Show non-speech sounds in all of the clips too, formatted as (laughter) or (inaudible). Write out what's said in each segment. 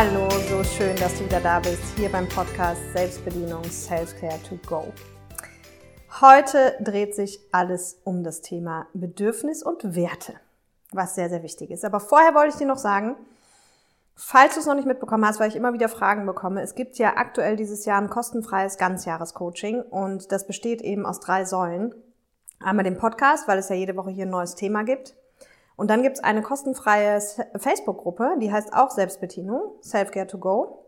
Hallo, so schön, dass du wieder da bist, hier beim Podcast Selbstbedienung Self-Care to Go. Heute dreht sich alles um das Thema Bedürfnis und Werte, was sehr, sehr wichtig ist. Aber vorher wollte ich dir noch sagen, falls du es noch nicht mitbekommen hast, weil ich immer wieder Fragen bekomme, es gibt ja aktuell dieses Jahr ein kostenfreies Ganzjahrescoaching und das besteht eben aus drei Säulen. Einmal den Podcast, weil es ja jede Woche hier ein neues Thema gibt. Und dann gibt's eine kostenfreie Facebook-Gruppe, die heißt auch Selbstbedienung, Selfcare to Go.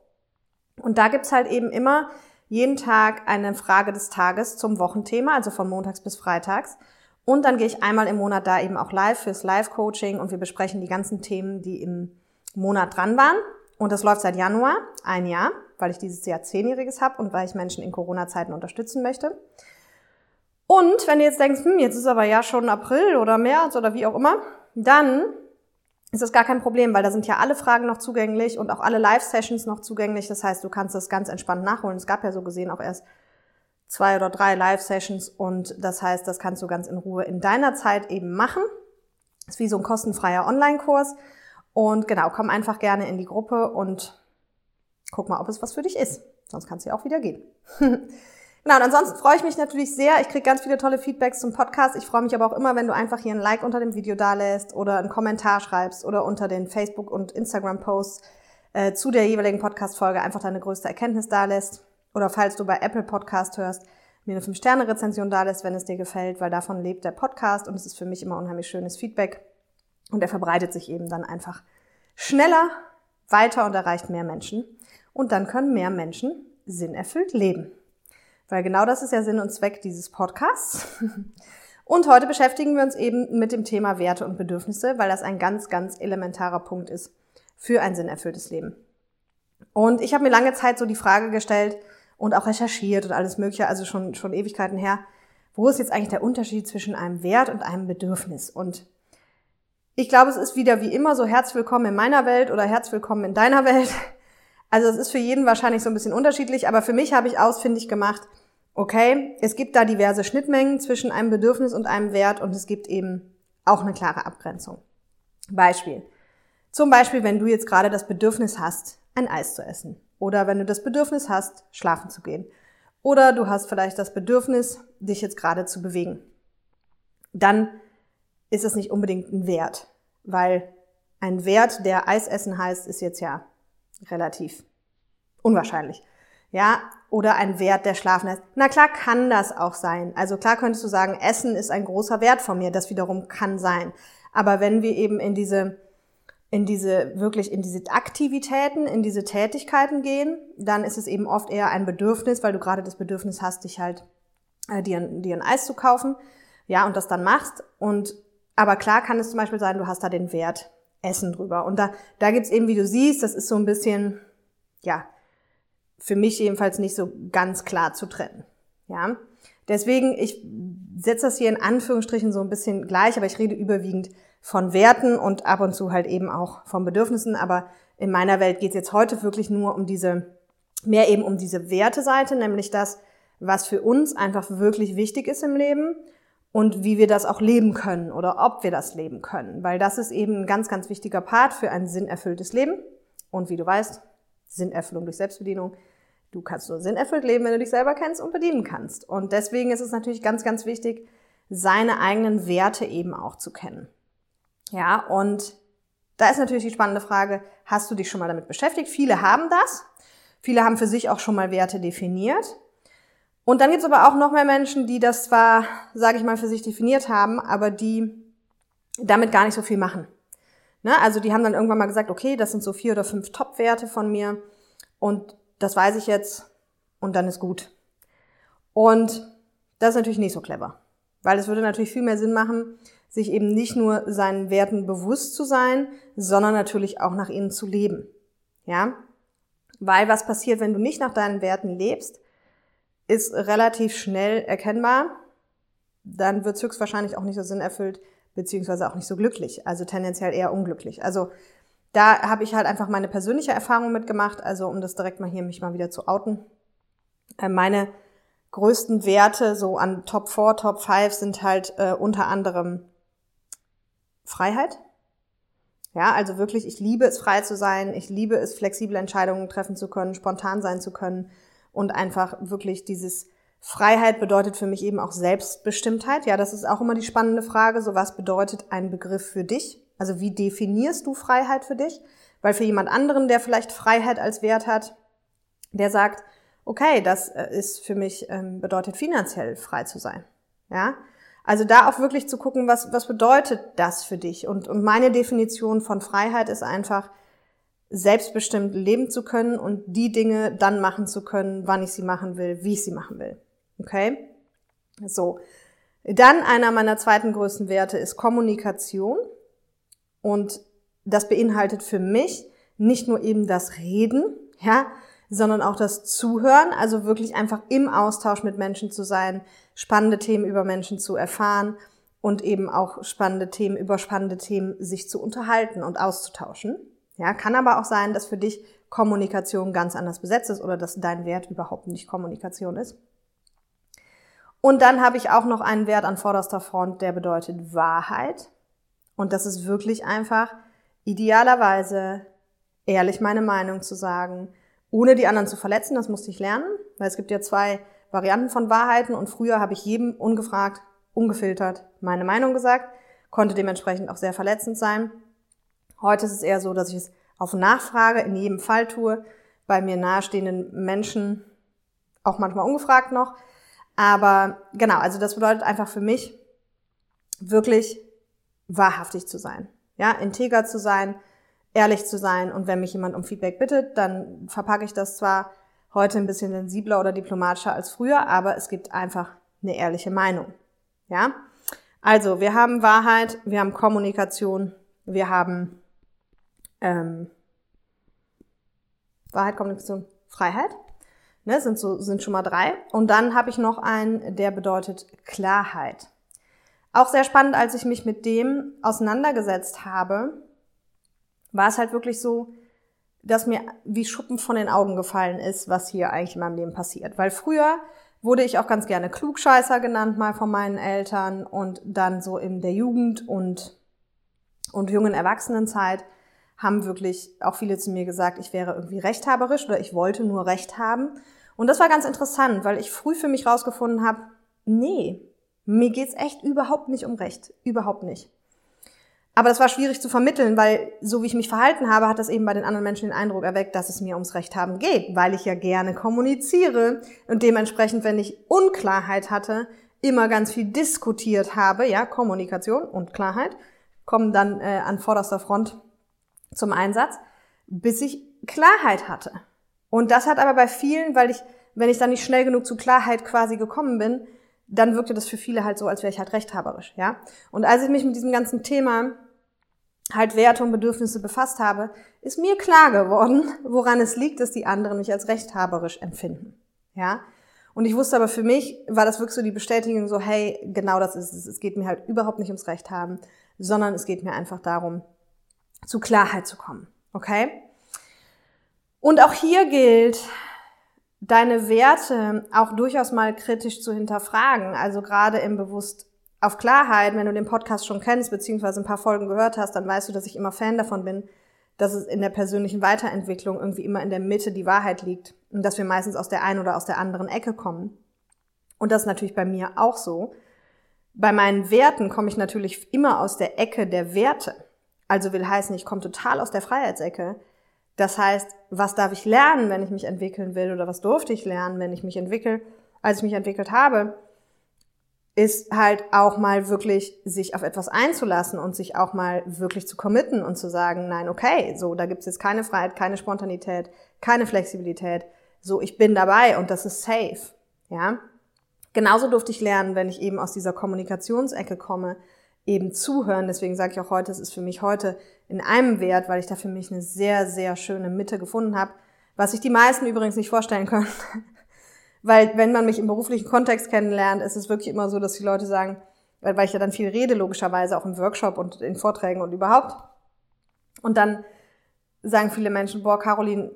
Und da gibt's halt eben immer jeden Tag eine Frage des Tages zum Wochenthema, also von montags bis freitags. Und dann gehe ich einmal im Monat da eben auch live fürs Live-Coaching und wir besprechen die ganzen Themen, die im Monat dran waren. Und das läuft seit Januar, ein Jahr, weil ich dieses Jahr zehnjähriges habe und weil ich Menschen in Corona-Zeiten unterstützen möchte. Und wenn du jetzt denkst, hm, jetzt ist aber ja schon April oder März oder wie auch immer, dann ist das gar kein Problem, weil da sind ja alle Fragen noch zugänglich und auch alle Live-Sessions noch zugänglich. Das heißt, du kannst das ganz entspannt nachholen. Es gab ja so gesehen auch erst zwei oder drei Live-Sessions und das heißt, das kannst du ganz in Ruhe in deiner Zeit eben machen. Ist wie so ein kostenfreier Online-Kurs. Und genau, komm einfach gerne in die Gruppe und guck mal, ob es was für dich ist. Sonst kannst du ja auch wieder gehen. (laughs) Genau, und ansonsten freue ich mich natürlich sehr. Ich kriege ganz viele tolle Feedbacks zum Podcast. Ich freue mich aber auch immer, wenn du einfach hier ein Like unter dem Video dalässt oder einen Kommentar schreibst oder unter den Facebook- und Instagram-Posts äh, zu der jeweiligen Podcast-Folge einfach deine größte Erkenntnis dalässt. Oder falls du bei Apple Podcast hörst, mir eine 5-Sterne-Rezension dalässt, wenn es dir gefällt, weil davon lebt der Podcast und es ist für mich immer unheimlich schönes Feedback. Und er verbreitet sich eben dann einfach schneller weiter und erreicht mehr Menschen. Und dann können mehr Menschen sinnerfüllt leben. Weil genau das ist ja Sinn und Zweck dieses Podcasts. (laughs) Und heute beschäftigen wir uns eben mit dem Thema Werte und Bedürfnisse, weil das ein ganz, ganz elementarer Punkt ist für ein sinnerfülltes Leben. Und ich habe mir lange Zeit so die Frage gestellt und auch recherchiert und alles Mögliche, also schon, schon Ewigkeiten her, wo ist jetzt eigentlich der Unterschied zwischen einem Wert und einem Bedürfnis? Und ich glaube, es ist wieder wie immer so herzlich willkommen in meiner Welt oder herzlich willkommen in deiner Welt. Also es ist für jeden wahrscheinlich so ein bisschen unterschiedlich, aber für mich habe ich ausfindig gemacht, okay, es gibt da diverse Schnittmengen zwischen einem Bedürfnis und einem Wert und es gibt eben auch eine klare Abgrenzung. Beispiel. Zum Beispiel, wenn du jetzt gerade das Bedürfnis hast, ein Eis zu essen. Oder wenn du das Bedürfnis hast, schlafen zu gehen. Oder du hast vielleicht das Bedürfnis, dich jetzt gerade zu bewegen. Dann ist es nicht unbedingt ein Wert, weil ein Wert, der Eis essen heißt, ist jetzt ja relativ unwahrscheinlich ja, oder ein Wert, der schlafen lässt. Na klar kann das auch sein. Also klar könntest du sagen, Essen ist ein großer Wert von mir, das wiederum kann sein. Aber wenn wir eben in diese, in diese, wirklich in diese Aktivitäten, in diese Tätigkeiten gehen, dann ist es eben oft eher ein Bedürfnis, weil du gerade das Bedürfnis hast, dich halt, äh, dir, dir ein Eis zu kaufen, ja, und das dann machst. Und, aber klar kann es zum Beispiel sein, du hast da den Wert Essen drüber. Und da, da gibt's eben, wie du siehst, das ist so ein bisschen, ja, für mich jedenfalls nicht so ganz klar zu trennen. Ja, deswegen ich setze das hier in Anführungsstrichen so ein bisschen gleich, aber ich rede überwiegend von Werten und ab und zu halt eben auch von Bedürfnissen. Aber in meiner Welt geht es jetzt heute wirklich nur um diese, mehr eben um diese Werteseite, nämlich das, was für uns einfach wirklich wichtig ist im Leben und wie wir das auch leben können oder ob wir das leben können. Weil das ist eben ein ganz, ganz wichtiger Part für ein sinnerfülltes Leben. Und wie du weißt, Sinnerfüllung durch Selbstbedienung Du kannst nur sinnerfüllt leben, wenn du dich selber kennst und bedienen kannst. Und deswegen ist es natürlich ganz, ganz wichtig, seine eigenen Werte eben auch zu kennen. Ja, und da ist natürlich die spannende Frage, hast du dich schon mal damit beschäftigt? Viele haben das. Viele haben für sich auch schon mal Werte definiert. Und dann gibt es aber auch noch mehr Menschen, die das zwar, sage ich mal, für sich definiert haben, aber die damit gar nicht so viel machen. Ne? Also die haben dann irgendwann mal gesagt, okay, das sind so vier oder fünf Top-Werte von mir. Und das weiß ich jetzt und dann ist gut. Und das ist natürlich nicht so clever, weil es würde natürlich viel mehr Sinn machen, sich eben nicht nur seinen Werten bewusst zu sein, sondern natürlich auch nach ihnen zu leben. Ja? Weil was passiert, wenn du nicht nach deinen Werten lebst, ist relativ schnell erkennbar. Dann wird es höchstwahrscheinlich auch nicht so sinnerfüllt, beziehungsweise auch nicht so glücklich, also tendenziell eher unglücklich. Also da habe ich halt einfach meine persönliche Erfahrung mitgemacht, also um das direkt mal hier mich mal wieder zu outen. Äh, meine größten Werte so an Top 4, Top 5 sind halt äh, unter anderem Freiheit, Ja, also wirklich, ich liebe es, frei zu sein. Ich liebe es, flexible Entscheidungen treffen zu können, spontan sein zu können und einfach wirklich dieses Freiheit bedeutet für mich eben auch Selbstbestimmtheit. Ja, das ist auch immer die spannende Frage. So, was bedeutet ein Begriff für dich? Also, wie definierst du Freiheit für dich? Weil für jemand anderen, der vielleicht Freiheit als Wert hat, der sagt, okay, das äh, ist für mich, ähm, bedeutet finanziell frei zu sein. Ja, also da auch wirklich zu gucken, was, was bedeutet das für dich? Und, und meine Definition von Freiheit ist einfach, selbstbestimmt leben zu können und die Dinge dann machen zu können, wann ich sie machen will, wie ich sie machen will. Okay? So. Dann einer meiner zweiten größten Werte ist Kommunikation. Und das beinhaltet für mich nicht nur eben das Reden, ja, sondern auch das Zuhören, also wirklich einfach im Austausch mit Menschen zu sein, spannende Themen über Menschen zu erfahren und eben auch spannende Themen über spannende Themen sich zu unterhalten und auszutauschen. Ja, kann aber auch sein, dass für dich Kommunikation ganz anders besetzt ist oder dass dein Wert überhaupt nicht Kommunikation ist. Und dann habe ich auch noch einen Wert an vorderster Front, der bedeutet Wahrheit. Und das ist wirklich einfach idealerweise ehrlich meine Meinung zu sagen, ohne die anderen zu verletzen. Das musste ich lernen, weil es gibt ja zwei Varianten von Wahrheiten und früher habe ich jedem ungefragt, ungefiltert meine Meinung gesagt, konnte dementsprechend auch sehr verletzend sein. Heute ist es eher so, dass ich es auf Nachfrage in jedem Fall tue, bei mir nahestehenden Menschen auch manchmal ungefragt noch. Aber genau, also das bedeutet einfach für mich wirklich wahrhaftig zu sein. Ja, integer zu sein, ehrlich zu sein. Und wenn mich jemand um Feedback bittet, dann verpacke ich das zwar heute ein bisschen sensibler oder diplomatischer als früher, aber es gibt einfach eine ehrliche Meinung. Ja? Also, wir haben Wahrheit, wir haben Kommunikation, wir haben ähm, Wahrheit, Kommunikation, Freiheit. Ne, sind so, sind schon mal drei. Und dann habe ich noch einen, der bedeutet Klarheit. Auch sehr spannend, als ich mich mit dem auseinandergesetzt habe, war es halt wirklich so, dass mir wie Schuppen von den Augen gefallen ist, was hier eigentlich in meinem Leben passiert. Weil früher wurde ich auch ganz gerne Klugscheißer genannt, mal von meinen Eltern und dann so in der Jugend und, und jungen Erwachsenenzeit haben wirklich auch viele zu mir gesagt, ich wäre irgendwie rechthaberisch oder ich wollte nur Recht haben. Und das war ganz interessant, weil ich früh für mich rausgefunden habe, nee, mir geht's echt überhaupt nicht um Recht. Überhaupt nicht. Aber das war schwierig zu vermitteln, weil so wie ich mich verhalten habe, hat das eben bei den anderen Menschen den Eindruck erweckt, dass es mir ums Recht haben geht, weil ich ja gerne kommuniziere und dementsprechend, wenn ich Unklarheit hatte, immer ganz viel diskutiert habe, ja, Kommunikation und Klarheit kommen dann äh, an vorderster Front zum Einsatz, bis ich Klarheit hatte. Und das hat aber bei vielen, weil ich, wenn ich dann nicht schnell genug zu Klarheit quasi gekommen bin, dann wirkte das für viele halt so, als wäre ich halt rechthaberisch, ja. Und als ich mich mit diesem ganzen Thema halt Werte und Bedürfnisse befasst habe, ist mir klar geworden, (laughs) woran es liegt, dass die anderen mich als rechthaberisch empfinden, ja. Und ich wusste aber für mich, war das wirklich so die Bestätigung so, hey, genau das ist es. Es geht mir halt überhaupt nicht ums Recht haben, sondern es geht mir einfach darum, zu Klarheit zu kommen, okay? Und auch hier gilt, deine Werte auch durchaus mal kritisch zu hinterfragen. Also gerade im Bewusst auf Klarheit, wenn du den Podcast schon kennst, beziehungsweise ein paar Folgen gehört hast, dann weißt du, dass ich immer Fan davon bin, dass es in der persönlichen Weiterentwicklung irgendwie immer in der Mitte die Wahrheit liegt und dass wir meistens aus der einen oder aus der anderen Ecke kommen. Und das ist natürlich bei mir auch so. Bei meinen Werten komme ich natürlich immer aus der Ecke der Werte. Also will heißen, ich komme total aus der Freiheitsecke. Das heißt, was darf ich lernen, wenn ich mich entwickeln will oder was durfte ich lernen, wenn ich mich entwickle, als ich mich entwickelt habe, ist halt auch mal wirklich sich auf etwas einzulassen und sich auch mal wirklich zu committen und zu sagen, nein, okay, so, da gibt's jetzt keine Freiheit, keine Spontanität, keine Flexibilität. So, ich bin dabei und das ist safe. Ja. Genauso durfte ich lernen, wenn ich eben aus dieser Kommunikationsecke komme, eben zuhören. Deswegen sage ich auch heute, es ist für mich heute in einem Wert, weil ich da für mich eine sehr, sehr schöne Mitte gefunden habe, was sich die meisten übrigens nicht vorstellen können. (laughs) weil wenn man mich im beruflichen Kontext kennenlernt, ist es wirklich immer so, dass die Leute sagen, weil, ich ja dann viel rede, logischerweise auch im Workshop und in Vorträgen und überhaupt. Und dann sagen viele Menschen, boah, Caroline,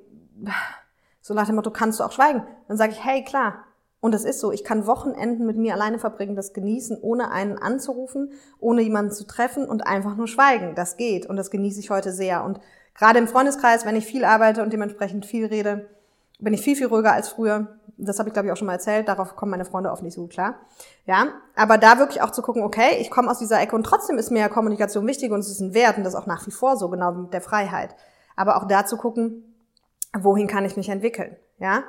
so nach dem Motto, kannst du auch schweigen? Dann sage ich, hey, klar. Und das ist so, ich kann Wochenenden mit mir alleine verbringen, das genießen, ohne einen anzurufen, ohne jemanden zu treffen und einfach nur schweigen. Das geht und das genieße ich heute sehr. Und gerade im Freundeskreis, wenn ich viel arbeite und dementsprechend viel rede, bin ich viel, viel ruhiger als früher. Das habe ich, glaube ich, auch schon mal erzählt. Darauf kommen meine Freunde oft nicht so gut klar. Ja, aber da wirklich auch zu gucken, okay, ich komme aus dieser Ecke und trotzdem ist mir Kommunikation wichtig und es ist ein Wert und das auch nach wie vor so, genau mit der Freiheit. Aber auch da zu gucken, wohin kann ich mich entwickeln, ja?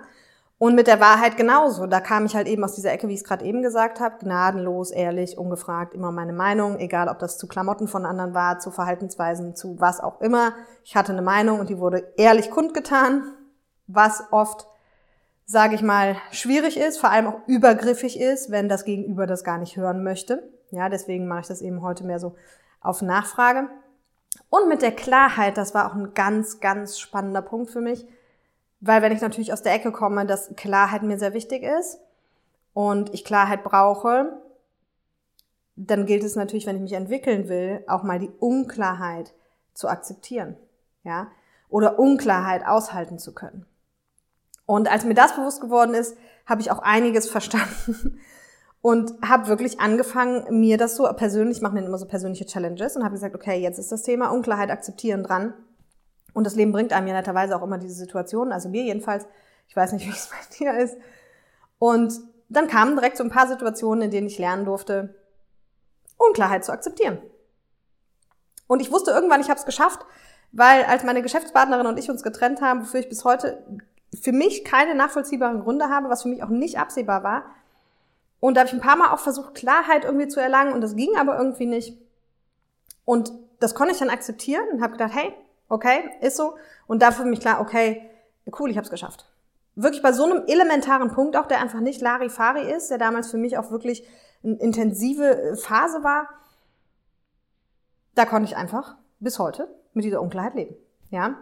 Und mit der Wahrheit genauso. Da kam ich halt eben aus dieser Ecke, wie ich es gerade eben gesagt habe, gnadenlos, ehrlich, ungefragt, immer meine Meinung, egal ob das zu Klamotten von anderen war, zu Verhaltensweisen, zu was auch immer. Ich hatte eine Meinung und die wurde ehrlich kundgetan, was oft, sage ich mal, schwierig ist, vor allem auch übergriffig ist, wenn das Gegenüber das gar nicht hören möchte. Ja, deswegen mache ich das eben heute mehr so auf Nachfrage. Und mit der Klarheit, das war auch ein ganz, ganz spannender Punkt für mich, weil wenn ich natürlich aus der Ecke komme, dass Klarheit mir sehr wichtig ist und ich Klarheit brauche, dann gilt es natürlich, wenn ich mich entwickeln will, auch mal die Unklarheit zu akzeptieren, ja, oder Unklarheit aushalten zu können. Und als mir das bewusst geworden ist, habe ich auch einiges (laughs) verstanden und habe wirklich angefangen, mir das so persönlich, ich mache immer so persönliche Challenges und habe gesagt, okay, jetzt ist das Thema Unklarheit akzeptieren dran und das Leben bringt einem ja netterweise auch immer diese Situationen, also mir jedenfalls. Ich weiß nicht, (laughs) wie es bei dir ist. Und dann kamen direkt so ein paar Situationen, in denen ich lernen durfte, Unklarheit zu akzeptieren. Und ich wusste irgendwann, ich habe es geschafft, weil als meine Geschäftspartnerin und ich uns getrennt haben, wofür ich bis heute für mich keine nachvollziehbaren Gründe habe, was für mich auch nicht absehbar war. Und da habe ich ein paar Mal auch versucht, Klarheit irgendwie zu erlangen und das ging aber irgendwie nicht. Und das konnte ich dann akzeptieren und habe gedacht, hey, Okay, ist so. Und dafür für mich klar, okay, cool, ich habe es geschafft. Wirklich bei so einem elementaren Punkt auch, der einfach nicht Larifari ist, der damals für mich auch wirklich eine intensive äh, Phase war, da konnte ich einfach bis heute mit dieser Unklarheit leben. Ja?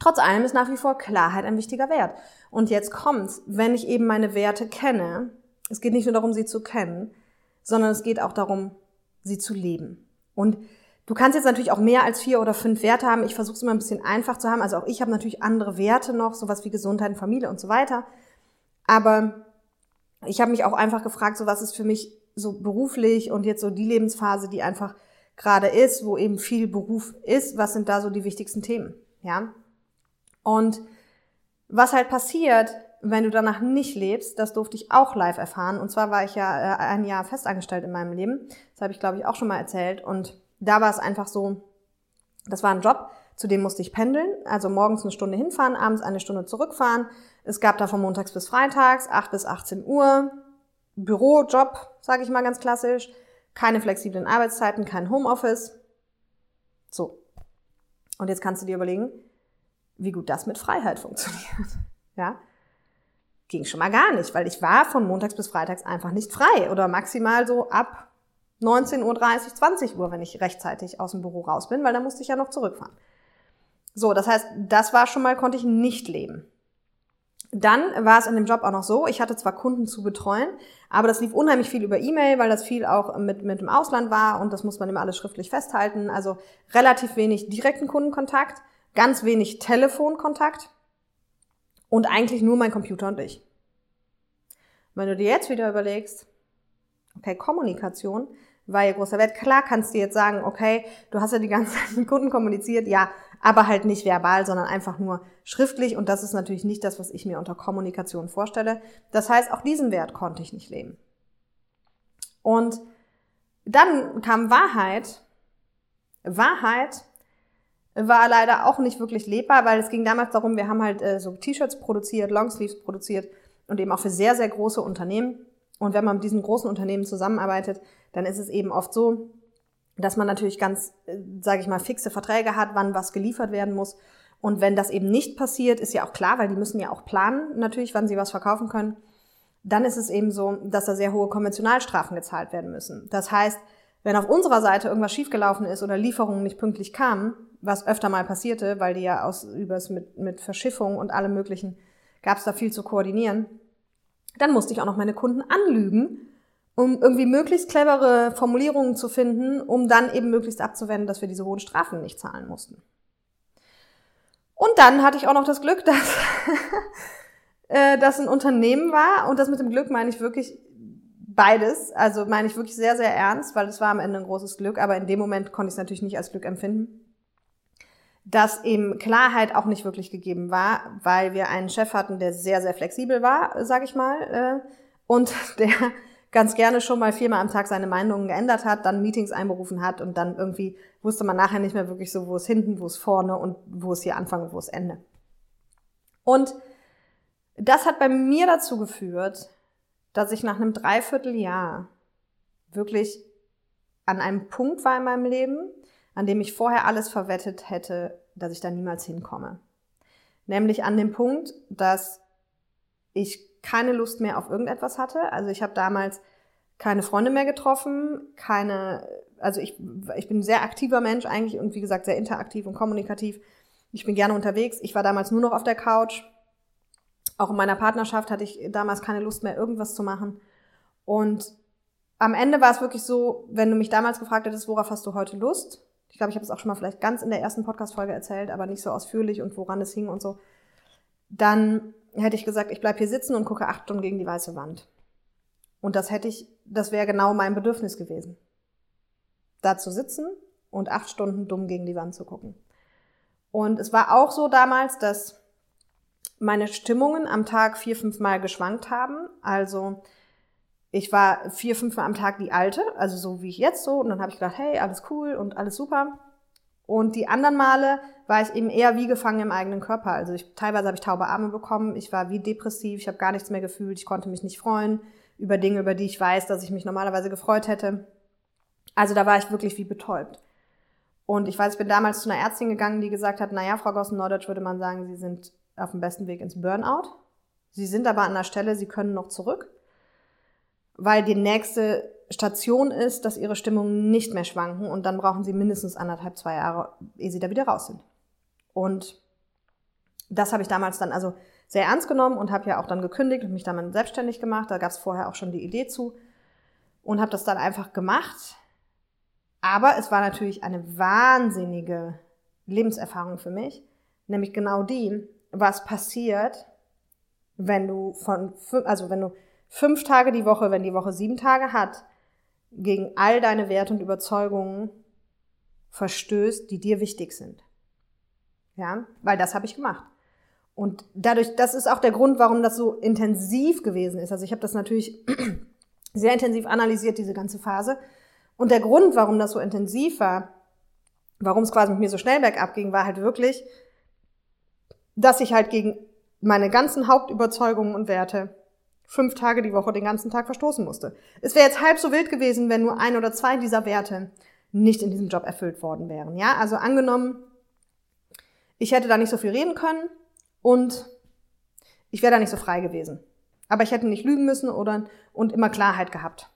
Trotz allem ist nach wie vor Klarheit ein wichtiger Wert. Und jetzt kommt's, wenn ich eben meine Werte kenne, es geht nicht nur darum, sie zu kennen, sondern es geht auch darum, sie zu leben. Und Du kannst jetzt natürlich auch mehr als vier oder fünf Werte haben. Ich versuche es immer ein bisschen einfach zu haben. Also auch ich habe natürlich andere Werte noch, sowas wie Gesundheit, Familie und so weiter. Aber ich habe mich auch einfach gefragt, so was ist für mich so beruflich und jetzt so die Lebensphase, die einfach gerade ist, wo eben viel Beruf ist, was sind da so die wichtigsten Themen, ja? Und was halt passiert, wenn du danach nicht lebst, das durfte ich auch live erfahren. Und zwar war ich ja äh, ein Jahr festangestellt in meinem Leben. Das habe ich, glaube ich, auch schon mal erzählt. Und da war es einfach so, das war ein Job, zu dem musste ich pendeln, also morgens eine Stunde hinfahren, abends eine Stunde zurückfahren. Es gab da von montags bis freitags, 8 bis 18 Uhr, Bürojob, sage ich mal ganz klassisch, keine flexiblen Arbeitszeiten, kein Homeoffice. So. Und jetzt kannst du dir überlegen, wie gut das mit Freiheit funktioniert. (laughs) Ja? Ging schon mal gar nicht, weil ich war von montags bis freitags einfach nicht frei oder maximal so ab 19.30 Uhr, 20 Uhr, wenn ich rechtzeitig aus dem Büro raus bin, weil da musste ich ja noch zurückfahren. So, das heißt, das war schon mal, konnte ich nicht leben. Dann war es in dem Job auch noch so, ich hatte zwar Kunden zu betreuen, aber das lief unheimlich viel über E-Mail, weil das viel auch mit, mit dem Ausland war und das muss man immer alles schriftlich festhalten. Also relativ wenig direkten Kundenkontakt, ganz wenig Telefonkontakt und eigentlich nur mein Computer und ich. Wenn du dir jetzt wieder überlegst, okay, Kommunikation, war ihr großer Wert. Klar kannst du jetzt sagen, okay, du hast ja die ganze Zeit mit Kunden kommuniziert, ja, aber halt nicht verbal, sondern einfach nur schriftlich. Und das ist natürlich nicht das, was ich mir unter Kommunikation vorstelle. Das heißt, auch diesen Wert konnte ich nicht leben. Und dann kam Wahrheit. Wahrheit war leider auch nicht wirklich lebbar, weil es ging damals darum, wir haben halt äh, so T-Shirts produziert, Longsleeves produziert und eben auch für sehr, sehr große Unternehmen. Und wenn man mit diesen großen Unternehmen zusammenarbeitet, dann ist es eben oft so, dass man natürlich ganz, äh, sage ich mal, fixe Verträge hat, wann was geliefert werden muss. Und wenn das eben nicht passiert, ist ja auch klar, weil die müssen ja auch planen, natürlich, wann sie was verkaufen können. Dann ist es eben so, dass da sehr hohe Konventionalstrafen gezahlt werden müssen. Das heißt, wenn auf unserer Seite irgendwas schiefgelaufen ist oder Lieferungen nicht pünktlich kamen, was öfter mal passierte, weil die ja aus übers mit, mit Verschiffung und allem möglichen gab es da viel zu koordinieren, dann musste ich auch noch meine Kunden anlügen, um irgendwie möglichst clevere Formulierungen zu finden, um dann eben möglichst abzuwenden, dass wir diese hohen Strafen nicht zahlen mussten. Und dann hatte ich auch noch das Glück, (laughs) dass äh, das ein Unternehmen war und das mit dem Glück meine ich wirklich beides. Also meine ich wirklich sehr, sehr ernst, weil es war am Ende ein großes Glück, aber in dem Moment konnte ich es natürlich nicht als Glück empfinden. Dass eben Klarheit auch nicht wirklich gegeben war, weil wir einen Chef hatten, der sehr, sehr flexibel war, sag ich mal, äh, und (laughs) der ganz gerne schon mal viermal am Tag seine Meinungen geändert hat, dann Meetings einberufen hat und dann irgendwie wusste man nachher nicht mehr wirklich so, wo es hinten, wo es vorne und wo es hier Anfang und wo es Ende. Und das hat bei mir dazu geführt, dass ich nach einem Dreivierteljahr wirklich an einem Punkt war in meinem Leben, an dem ich vorher alles verwettet hätte, dass ich da niemals hinkomme. Nämlich an dem Punkt, dass ich keine Lust mehr auf irgendetwas hatte. Also ich habe damals keine Freunde mehr getroffen, keine, also ich, ich bin ein sehr aktiver Mensch eigentlich und wie gesagt sehr interaktiv und kommunikativ. Ich bin gerne unterwegs. Ich war damals nur noch auf der Couch. Auch in meiner Partnerschaft hatte ich damals keine Lust mehr, irgendwas zu machen. Und am Ende war es wirklich so, wenn du mich damals gefragt hättest, worauf hast du heute Lust? Ich glaube, ich habe es auch schon mal vielleicht ganz in der ersten Podcast-Folge erzählt, aber nicht so ausführlich und woran es hing und so. Dann hätte ich gesagt, ich bleib hier sitzen und gucke acht Stunden gegen die weiße Wand. Und das hätte ich, das wäre genau mein Bedürfnis gewesen. Da zu sitzen und acht Stunden dumm gegen die Wand zu gucken. Und es war auch so damals, dass meine Stimmungen am Tag vier, fünf Mal geschwankt haben. Also ich war vier, fünf Mal am Tag die alte, also so wie ich jetzt so. Und dann habe ich gedacht, hey, alles cool und alles super. Und die anderen Male war ich eben eher wie gefangen im eigenen Körper. Also ich, teilweise habe ich taube Arme bekommen, ich war wie depressiv, ich habe gar nichts mehr gefühlt, ich konnte mich nicht freuen über Dinge, über die ich weiß, dass ich mich normalerweise gefreut hätte. Also da war ich wirklich wie betäubt. Und ich weiß, ich bin damals zu einer Ärztin gegangen, die gesagt hat, naja, Frau Gossen-Norddeutsch würde man sagen, Sie sind auf dem besten Weg ins Burnout. Sie sind aber an der Stelle, Sie können noch zurück, weil die nächste Station ist, dass Ihre Stimmungen nicht mehr schwanken und dann brauchen Sie mindestens anderthalb, zwei Jahre, ehe Sie da wieder raus sind. Und das habe ich damals dann also sehr ernst genommen und habe ja auch dann gekündigt und mich dann selbstständig gemacht. Da gab es vorher auch schon die Idee zu und habe das dann einfach gemacht. Aber es war natürlich eine wahnsinnige Lebenserfahrung für mich, nämlich genau die, was passiert, wenn du von, also wenn du fünf Tage die Woche, wenn die Woche sieben Tage hat, gegen all deine Werte und Überzeugungen verstößt, die dir wichtig sind. Ja, weil das habe ich gemacht. Und dadurch, das ist auch der Grund, warum das so intensiv gewesen ist. Also ich habe das natürlich (clears throat) sehr intensiv analysiert, diese ganze Phase. Und der Grund, warum das so intensiv war, warum es quasi mit mir so schnell bergab ging, war halt wirklich, dass ich halt gegen meine ganzen Hauptüberzeugungen und Werte fünf Tage die Woche den ganzen Tag verstoßen musste. Es wäre jetzt halb so wild gewesen, wenn nur ein oder zwei dieser Werte nicht in diesem Job erfüllt worden wären. Ja, also angenommen, ich hätte da nicht so viel reden können und ich wäre da nicht so frei gewesen. Aber ich hätte nicht lügen müssen oder und immer Klarheit gehabt.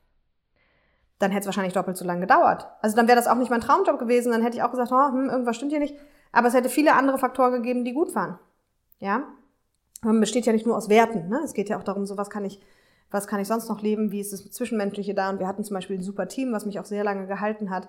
Dann hätte es wahrscheinlich doppelt so lange gedauert. Also dann wäre das auch nicht mein Traumjob gewesen. Dann hätte ich auch gesagt, oh, hm, irgendwas stimmt hier nicht. Aber es hätte viele andere Faktoren gegeben, die gut waren. Ja, besteht ja nicht nur aus Werten. Ne? Es geht ja auch darum, so was kann ich, was kann ich sonst noch leben, wie ist das Zwischenmenschliche da? Und wir hatten zum Beispiel ein super Team, was mich auch sehr lange gehalten hat.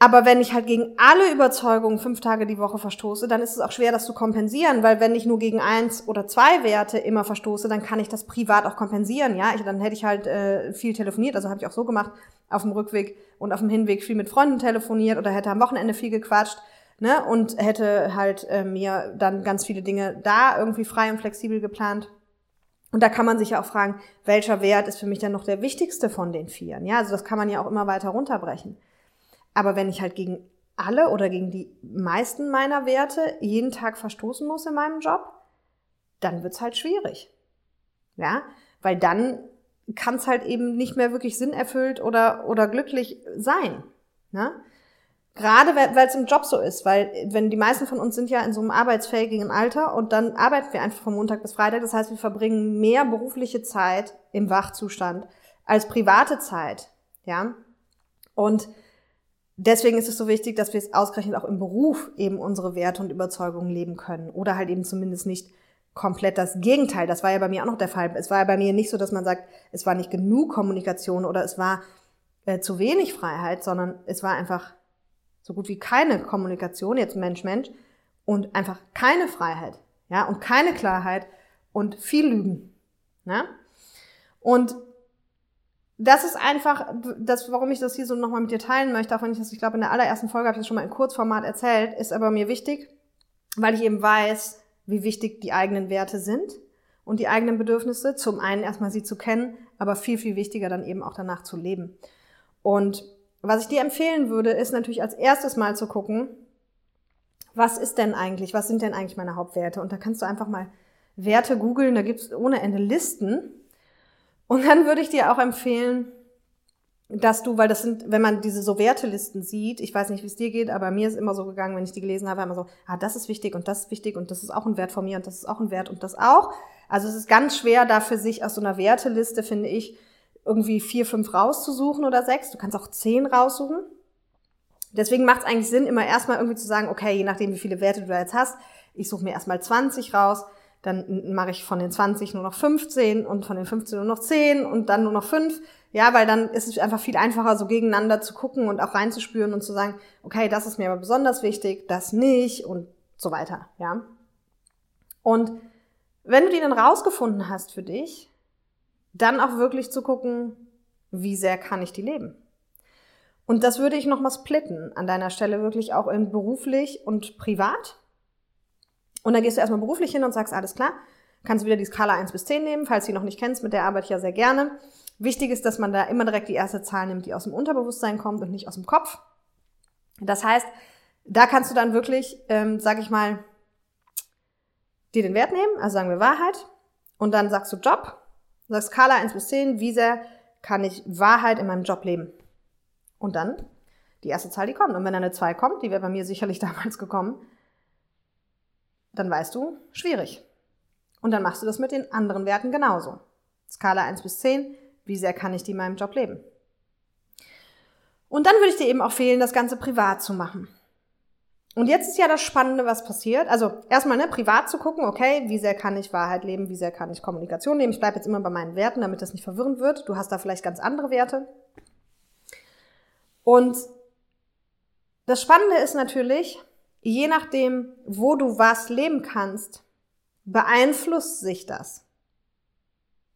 Aber wenn ich halt gegen alle Überzeugungen fünf Tage die Woche verstoße, dann ist es auch schwer, das zu kompensieren, weil wenn ich nur gegen eins oder zwei Werte immer verstoße, dann kann ich das privat auch kompensieren. Ja, ich, dann hätte ich halt äh, viel telefoniert, also habe ich auch so gemacht, auf dem Rückweg und auf dem Hinweg viel mit Freunden telefoniert oder hätte am Wochenende viel gequatscht ne, und hätte halt äh, mir dann ganz viele Dinge da irgendwie frei und flexibel geplant. Und da kann man sich ja auch fragen, welcher Wert ist für mich dann noch der wichtigste von den vieren? Ja, also das kann man ja auch immer weiter runterbrechen. Aber wenn ich halt gegen alle oder gegen die meisten meiner Werte jeden Tag verstoßen muss in meinem Job, dann wird's halt schwierig. Ja, weil dann kann es halt eben nicht mehr wirklich sinnerfüllt oder, oder glücklich sein. Ne? Gerade weil es im Job so ist, weil wenn die meisten von uns sind ja in so einem arbeitsfähigen Alter und dann arbeiten wir einfach von Montag bis Freitag. Das heißt, wir verbringen mehr berufliche Zeit im Wachzustand als private Zeit. Ja. Und deswegen ist es so wichtig, dass wir es ausgerechnet auch im Beruf eben unsere Werte und Überzeugungen leben können. Oder halt eben zumindest nicht komplett das Gegenteil. Das war ja bei mir auch noch der Fall. Es war ja bei mir nicht so, dass man sagt, es war nicht genug Kommunikation oder es war äh, zu wenig Freiheit, sondern es war einfach so gut wie keine Kommunikation, jetzt Mensch-Mensch, und einfach keine Freiheit, ja, und keine Klarheit und viel lügen. Ne? Und das ist einfach, das, warum ich das hier so nochmal mit dir teilen möchte, auch wenn ich das, ich glaube, in der allerersten Folge habe ich das schon mal in Kurzformat erzählt, ist aber mir wichtig, weil ich eben weiß, wie wichtig die eigenen Werte sind und die eigenen Bedürfnisse. Zum einen erstmal sie zu kennen, aber viel, viel wichtiger dann eben auch danach zu leben. Und was ich dir empfehlen würde, ist natürlich als erstes mal zu gucken, was ist denn eigentlich, was sind denn eigentlich meine Hauptwerte? Und da kannst du einfach mal Werte googeln, da gibt's ohne Ende Listen. Und dann würde ich dir auch empfehlen, dass du, weil das sind, wenn man diese so Wertelisten sieht, ich weiß nicht, wie es dir geht, aber mir ist immer so gegangen, wenn ich die gelesen habe, immer so, ah, das ist wichtig und das ist wichtig und das ist auch ein Wert von mir und das ist auch ein Wert und das auch. Also es ist ganz schwer, da für sich aus so einer Werteliste, finde ich, irgendwie vier, fünf rauszusuchen oder sechs. Du kannst auch zehn raussuchen. Deswegen macht es eigentlich Sinn, immer erstmal irgendwie zu sagen, okay, je nachdem, wie viele Werte du da jetzt hast, ich suche mir erstmal 20 raus, dann mache ich von den 20 nur noch 15 und von den 15 nur noch 10 und dann nur noch 5. Ja, weil dann ist es einfach viel einfacher, so gegeneinander zu gucken und auch reinzuspüren und zu sagen, okay, das ist mir aber besonders wichtig, das nicht und so weiter, ja. Und wenn du die dann rausgefunden hast für dich, dann auch wirklich zu gucken, wie sehr kann ich die leben? Und das würde ich nochmal splitten an deiner Stelle wirklich auch in beruflich und privat. Und dann gehst du erstmal beruflich hin und sagst, alles klar, kannst du wieder die Skala 1 bis 10 nehmen, falls du die noch nicht kennst, mit der arbeite ich ja sehr gerne. Wichtig ist, dass man da immer direkt die erste Zahl nimmt, die aus dem Unterbewusstsein kommt und nicht aus dem Kopf. Das heißt, da kannst du dann wirklich, ähm, sag ich mal, dir den Wert nehmen, also sagen wir Wahrheit, und dann sagst du Job, sagst Skala 1 bis 10, wie sehr kann ich Wahrheit in meinem Job leben? Und dann die erste Zahl, die kommt. Und wenn eine 2 kommt, die wäre bei mir sicherlich (laughs) damals gekommen, dann weißt du, schwierig. Und dann machst du das mit den anderen Werten genauso. Skala 1 bis 10, wie sehr kann ich die in meinem Job leben? Und dann würde ich dir eben auch fehlen, das Ganze privat zu machen. Und jetzt ist ja das Spannende, was passiert. Also erstmal ne, privat zu gucken, okay, wie sehr kann ich Wahrheit leben, wie sehr kann ich Kommunikation leben. Ich bleibe jetzt immer bei meinen Werten, damit das nicht verwirrend wird. Du hast da vielleicht ganz andere Werte. Und das Spannende ist natürlich, je nachdem, wo du was leben kannst, beeinflusst sich das.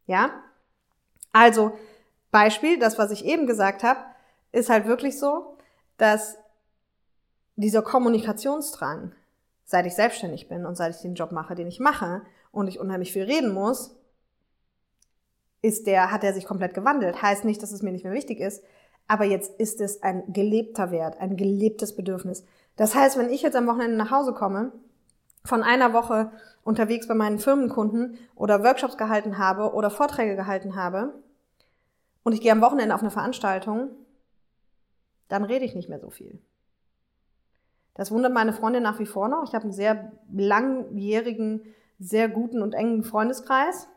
Ja? Also, Beispiel, das, was ich eben gesagt habe, ist halt wirklich so, dass dieser Kommunikationsdrang, seit ich selbstständig bin und seit ich den Job mache, den ich mache und ich unheimlich viel reden muss, ist der, hat er sich komplett gewandelt. Heißt nicht, dass es mir nicht mehr wichtig ist, aber jetzt ist es ein gelebter Wert, ein gelebtes Bedürfnis. Das heißt, wenn ich jetzt am Wochenende nach Hause komme, von einer Woche unterwegs bei meinen Firmenkunden oder Workshops gehalten habe oder Vorträge gehalten habe und ich gehe am Wochenende auf eine Veranstaltung, dann rede ich nicht mehr so viel. Das wundert meine Freundin nach wie vor noch. Ich habe einen sehr langjährigen, sehr guten und engen Freundeskreis.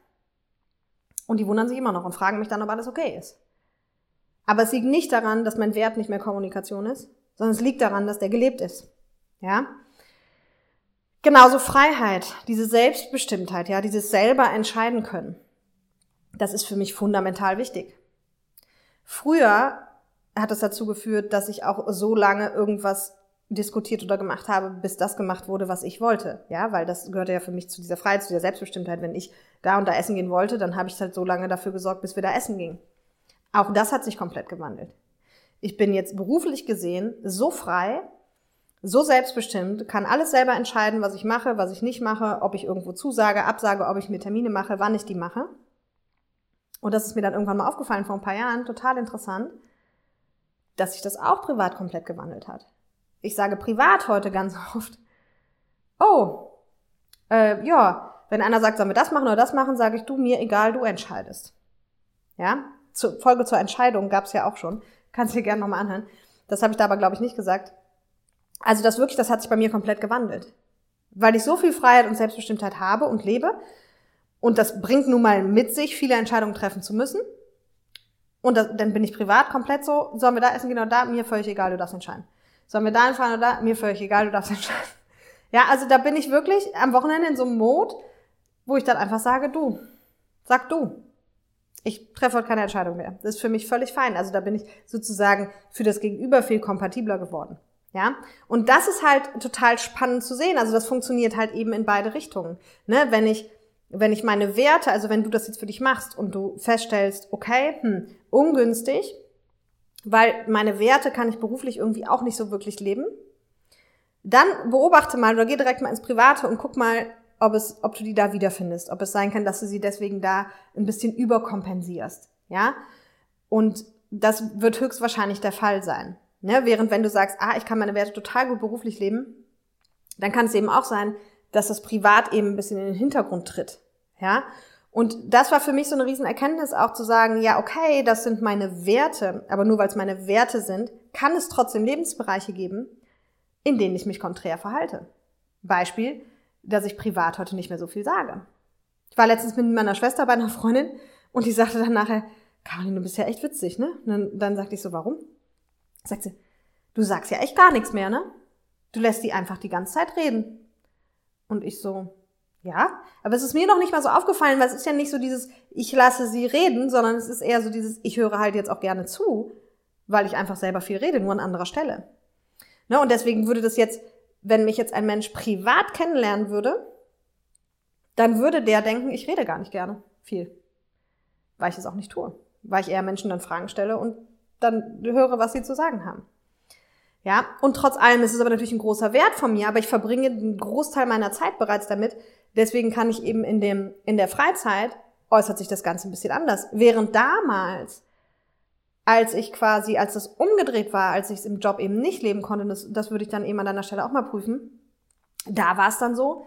Und die wundern sich immer noch und fragen mich dann, ob alles okay ist. Aber es liegt nicht daran, dass mein Wert nicht mehr Kommunikation ist, sondern es liegt daran, dass der gelebt ist. Ja? Genauso Freiheit, diese Selbstbestimmtheit, ja, dieses selber entscheiden können. Das ist für mich fundamental wichtig. Früher hat es dazu geführt, dass ich auch so lange irgendwas diskutiert oder gemacht habe, bis das gemacht wurde, was ich wollte. Ja, weil das gehörte ja für mich zu dieser Freiheit, zu dieser Selbstbestimmtheit. Wenn ich da und da essen gehen wollte, dann habe ich halt so lange dafür gesorgt, bis wir da essen gingen. Auch das hat sich komplett gewandelt. Ich bin jetzt beruflich gesehen so frei, so selbstbestimmt, kann alles selber entscheiden, was ich mache, was ich nicht mache, ob ich irgendwo zusage, absage, ob ich mir Termine mache, wann ich die mache. Und das ist mir dann irgendwann mal aufgefallen vor ein paar Jahren, total interessant, dass sich das auch privat komplett gewandelt hat. Ich sage privat heute ganz (laughs) oft, oh, äh, ja, wenn einer sagt, sollen wir das machen oder das machen, sage ich, du, mir egal, du entscheidest. Ja, zu, Folge zur Entscheidung gab es ja auch schon. (laughs) Kannst du dir gerne nochmal anhören. Das habe ich da aber, glaube ich, nicht gesagt. Also das wirklich, das hat sich bei mir komplett gewandelt. Weil ich so viel Freiheit und Selbstbestimmtheit habe und lebe. Und das bringt nun mal mit sich, viele Entscheidungen treffen zu müssen. Und das, dann bin ich privat komplett so, sollen wir da essen oder da? Mir völlig egal, du darfst entscheiden. Sollen wir da hinfahren oder da? Mir völlig egal, du darfst entscheiden. Ja, also da bin ich wirklich am Wochenende in so einem Mode, wo ich dann einfach sage, du, sag du ich treffe heute keine Entscheidung mehr. Das ist für mich völlig fein. Also da bin ich sozusagen für das Gegenüber viel kompatibler geworden. Ja, und das ist halt total spannend zu sehen. Also das funktioniert halt eben in beide Richtungen. Ne? Wenn ich wenn ich meine Werte, also wenn du das jetzt für dich machst und du feststellst, okay, hm, ungünstig, weil meine Werte kann ich beruflich irgendwie auch nicht so wirklich leben, dann beobachte mal oder geh direkt mal ins Private und guck mal, ob es, ob du die da wiederfindest, ob es sein kann, dass du sie deswegen da ein bisschen überkompensierst, ja? Und das wird höchstwahrscheinlich der Fall sein. Ne? Während wenn du sagst, ah, ich kann meine Werte total gut beruflich leben, dann kann es eben auch sein, dass das privat eben ein bisschen in den Hintergrund tritt. Ja? Und das war für mich so eine Riesenerkenntnis auch zu sagen, ja, okay, das sind meine Werte, aber nur weil es meine Werte sind, kann es trotzdem Lebensbereiche geben, in denen ich mich konträr verhalte. Beispiel, dass ich privat heute nicht mehr so viel sage. Ich war letztens mit meiner Schwester bei einer Freundin und die sagte dann nachher, Caroline, du bist ja echt witzig, ne? Und dann, dann sagte ich so, warum? Sagt sie, du sagst ja echt gar nichts mehr, ne? Du lässt die einfach die ganze Zeit reden. Und ich so, ja, aber es ist mir noch nicht mal so aufgefallen, weil es ist ja nicht so dieses, ich lasse sie reden, sondern es ist eher so dieses, ich höre halt jetzt auch gerne zu, weil ich einfach selber viel rede, nur an anderer Stelle. Ne? Und deswegen würde das jetzt, wenn mich jetzt ein Mensch privat kennenlernen würde, dann würde der denken, ich rede gar nicht gerne viel. Weil ich es auch nicht tue. Weil ich eher Menschen dann Fragen stelle und dann höre, was sie zu sagen haben. Ja, und trotz allem ist es aber natürlich ein großer Wert von mir, aber ich verbringe einen Großteil meiner Zeit bereits damit. Deswegen kann ich eben in dem, in der Freizeit äußert sich das Ganze ein bisschen anders. Während damals, als ich quasi, als das umgedreht war, als ich es im Job eben nicht leben konnte, das, das würde ich dann eben an deiner Stelle auch mal prüfen, da war es dann so,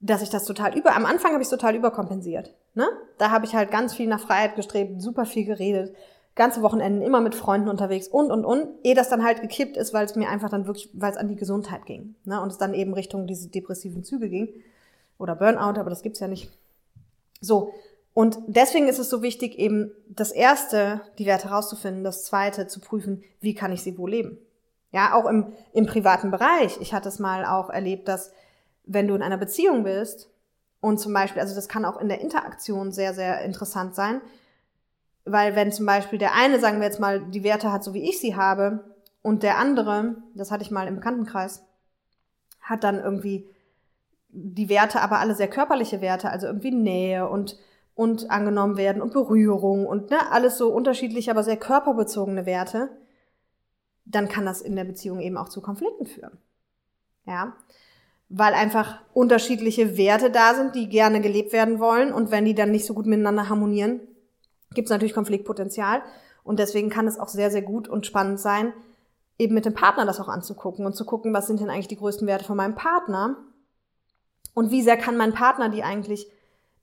dass ich das total über, am Anfang habe ich es total überkompensiert. Ne? Da habe ich halt ganz viel nach Freiheit gestrebt, super viel geredet, ganze Wochenenden immer mit Freunden unterwegs und, und, und, ehe das dann halt gekippt ist, weil es mir einfach dann wirklich, weil es an die Gesundheit ging. Ne? Und es dann eben Richtung diese depressiven Züge ging. Oder Burnout, aber das gibt's ja nicht. So. Und deswegen ist es so wichtig, eben das erste, die Werte herauszufinden, das zweite zu prüfen, wie kann ich sie wohl leben. Ja, auch im, im privaten Bereich. Ich hatte es mal auch erlebt, dass wenn du in einer Beziehung bist und zum Beispiel, also das kann auch in der Interaktion sehr, sehr interessant sein, weil wenn zum Beispiel der eine, sagen wir jetzt mal, die Werte hat, so wie ich sie habe, und der andere, das hatte ich mal im Bekanntenkreis, hat dann irgendwie die Werte, aber alle sehr körperliche Werte, also irgendwie Nähe und, und angenommen werden und Berührung und ne, alles so unterschiedliche, aber sehr körperbezogene Werte, dann kann das in der Beziehung eben auch zu Konflikten führen. Ja. Weil einfach unterschiedliche Werte da sind, die gerne gelebt werden wollen und wenn die dann nicht so gut miteinander harmonieren, gibt es natürlich Konfliktpotenzial. Und deswegen kann es auch sehr, sehr gut und spannend sein, eben mit dem Partner das auch anzugucken und zu gucken, was sind denn eigentlich die größten Werte von meinem Partner und wie sehr kann mein Partner die eigentlich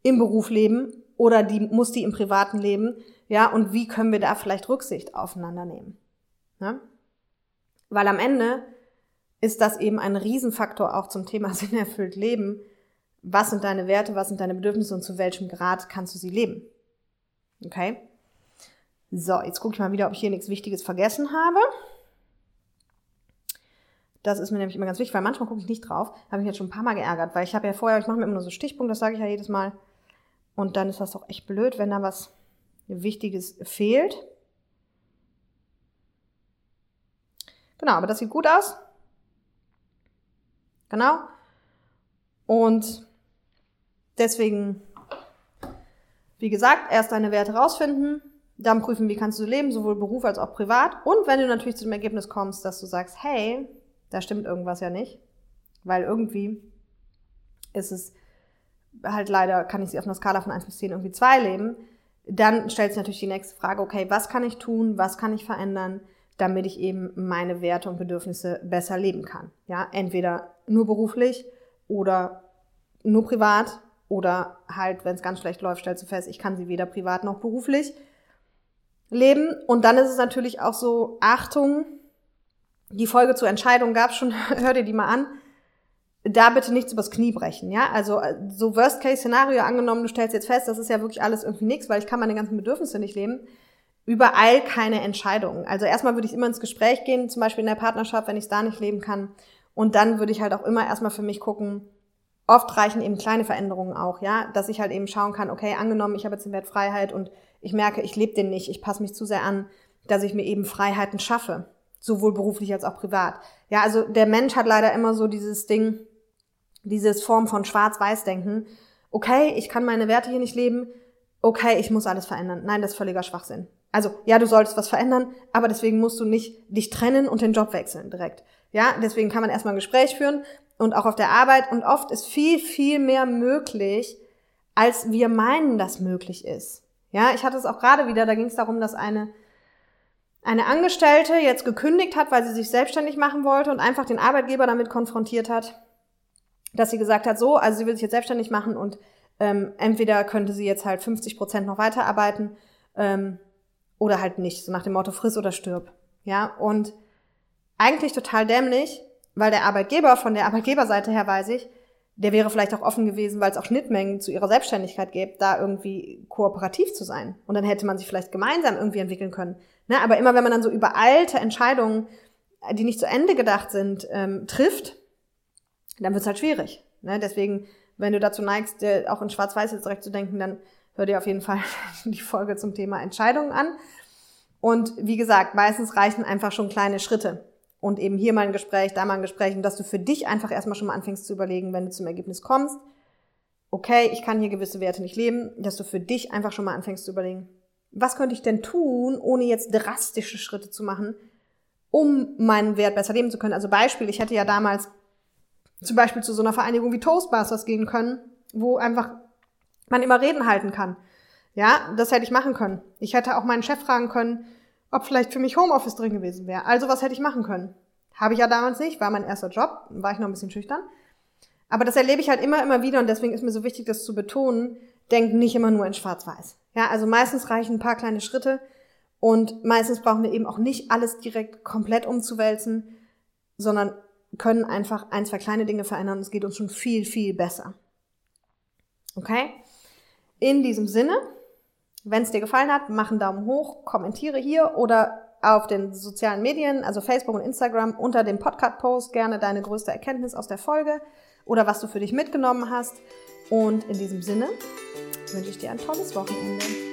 im Beruf leben oder die, muss die im privaten leben, ja, und wie können wir da vielleicht Rücksicht aufeinander nehmen. Ja? Weil am Ende ist das eben ein Riesenfaktor auch zum Thema (laughs) Sinn erfüllt Leben. Was sind deine Werte, was sind deine Bedürfnisse und zu welchem Grad kannst du sie leben? Okay? So, jetzt gucke ich mal wieder, ob ich hier nichts Wichtiges vergessen habe. Das ist mir nämlich immer ganz wichtig, weil manchmal gucke ich nicht drauf. Habe ich jetzt schon ein paar Mal geärgert, weil ich habe ja vorher, ich mache mir immer nur so Stichpunkte, das sage ich ja jedes Mal. Und dann ist das doch echt blöd, wenn da was Wichtiges fehlt. Genau, aber das sieht gut aus. Genau. Und deswegen wie gesagt, erst deine Werte rausfinden, dann prüfen, wie kannst du leben, sowohl Beruf als auch privat. Und wenn du natürlich zu dem Ergebnis kommst, dass du sagst, hey, da stimmt irgendwas ja nicht, weil irgendwie ist es halt leider, kann ich sie auf einer Skala von 1 bis 10 irgendwie 2 leben, dann stellt sich natürlich die nächste Frage, okay, was kann ich tun, was kann ich verändern, damit ich eben meine Werte und Bedürfnisse besser leben kann. Ja, entweder nur beruflich oder nur privat oder halt, wenn es ganz schlecht läuft, stellst du fest, ich kann sie weder privat noch beruflich leben. Und dann ist es natürlich auch so, Achtung, die Folge zur Entscheidung gab schon, (laughs) hör dir die mal an. Da bitte nichts übers Knie brechen, ja? Also äh, so Worst-Case-Szenario angenommen, du stellst jetzt fest, das ist ja wirklich alles irgendwie nichts, weil ich kann meine ganzen Bedürfnisse nicht leben. Überall keine Entscheidungen. Also erstmal würde ich immer ins Gespräch gehen, zum Beispiel in der Partnerschaft, wenn ich es da nicht leben kann. Und dann würde ich halt auch immer erstmal für mich gucken, oft reichen eben kleine Veränderungen auch, ja, dass ich halt eben schauen kann, okay, angenommen, ich habe jetzt den Wert Freiheit und ich merke, ich lebe den nicht, ich passe mich zu sehr an, dass ich mir eben Freiheiten schaffe, sowohl beruflich als auch privat. Ja, also der Mensch hat leider immer so dieses Ding, dieses Form von Schwarz-Weiß-Denken okay, ich kann meine Werte hier nicht leben, okay, ich muss alles verändern. Nein, das ist völliger Schwachsinn. Also, ja, du solltest was verändern, aber deswegen musst du nicht dich trennen und den Job wechseln direkt. Ja, deswegen kann man erstmal ein Gespräch führen und auch auf der Arbeit und oft ist viel, viel mehr möglich, als wir meinen, dass möglich ist. Ja, ich hatte es auch gerade wieder, da ging es darum, dass eine, eine Angestellte jetzt gekündigt hat, weil sie sich selbstständig machen wollte und einfach den Arbeitgeber damit konfrontiert hat, dass sie gesagt hat, so, also sie will sich jetzt selbstständig machen und ähm, entweder könnte sie jetzt halt 50 Prozent noch weiterarbeiten ähm, oder halt nicht, so nach dem Motto friss oder stirb. Ja, und eigentlich total dämlich, weil der Arbeitgeber, von der Arbeitgeberseite her weiß ich, der wäre vielleicht auch offen gewesen, weil es auch Schnittmengen zu ihrer Selbstständigkeit gibt, da irgendwie kooperativ zu sein. Und dann hätte man sich vielleicht gemeinsam irgendwie entwickeln können. Ne? Aber immer wenn man dann so über alte Entscheidungen, die nicht zu Ende gedacht sind, ähm, trifft, dann wird es halt schwierig. Ne? Deswegen, wenn du dazu neigst, dir auch in Schwarz-Weiß jetzt direkt zu denken, dann hör dir auf jeden Fall (laughs) die Folge zum Thema Entscheidungen an. Und wie gesagt, meistens reichen einfach schon kleine Schritte. Und eben hier mal ein Gespräch, da mal ein Gespräch. Und dass du für dich einfach erstmal schon mal anfängst zu überlegen, wenn du zum Ergebnis kommst, okay, ich kann hier gewisse Werte nicht leben, dass du für dich einfach schon mal anfängst zu überlegen, was könnte ich denn tun, ohne jetzt drastische Schritte zu machen, um meinen Wert besser leben zu können. Also Beispiel, ich hätte ja damals zum Beispiel zu so einer Vereinigung wie Toastmasters gehen können, wo einfach man immer Reden halten kann. Ja, das hätte ich machen können. Ich hätte auch meinen Chef fragen können, ob vielleicht für mich Homeoffice drin gewesen wäre. Also was hätte ich machen können? Habe ich ja damals nicht, war mein erster Job, war ich noch ein bisschen schüchtern. Aber das erlebe ich halt immer, immer wieder und deswegen ist mir so wichtig, das zu betonen. Denk nicht immer nur in Schwarz-Weiß. Ja, also meistens reichen ein paar kleine Schritte und meistens brauchen wir eben auch nicht alles direkt komplett umzuwälzen, sondern können einfach ein, zwei kleine Dinge verändern es geht uns schon viel, viel besser. Okay? In diesem Sinne, wenn es dir gefallen hat, mach einen Daumen hoch, kommentiere hier oder auf den sozialen Medien, also Facebook und Instagram, unter dem Podcast-Post gerne deine größte Erkenntnis aus der Folge oder was du für dich mitgenommen hast. Und in diesem Sinne wünsche ich dir ein tolles Wochenende.